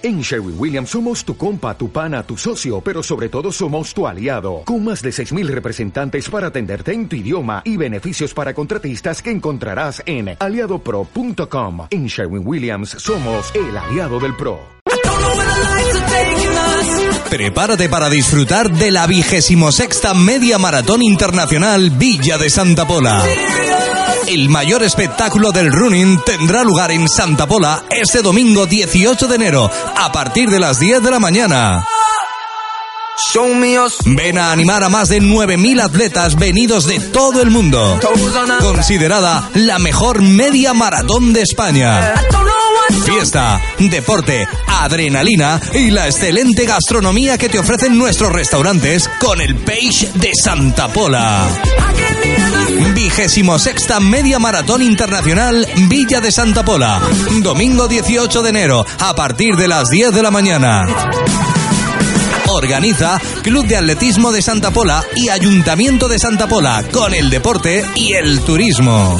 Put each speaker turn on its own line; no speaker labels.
En Sherwin Williams somos tu compa, tu pana, tu socio, pero sobre todo somos tu aliado, con más de 6.000 representantes para atenderte en tu idioma y beneficios para contratistas que encontrarás en aliadopro.com. En Sherwin Williams somos el aliado del PRO.
Prepárate para disfrutar de la vigésimo sexta Media Maratón Internacional Villa de Santa Pola. El mayor espectáculo del running tendrá lugar en Santa Pola este domingo 18 de enero a partir de las 10 de la mañana. Ven a animar a más de 9.000 atletas venidos de todo el mundo. Considerada la mejor media maratón de España. Fiesta, deporte, adrenalina y la excelente gastronomía que te ofrecen nuestros restaurantes con el Page de Santa Pola. Vigésimo sexta Media Maratón Internacional Villa de Santa Pola. Domingo 18 de enero a partir de las 10 de la mañana. Organiza Club de Atletismo de Santa Pola y Ayuntamiento de Santa Pola con el deporte y el turismo.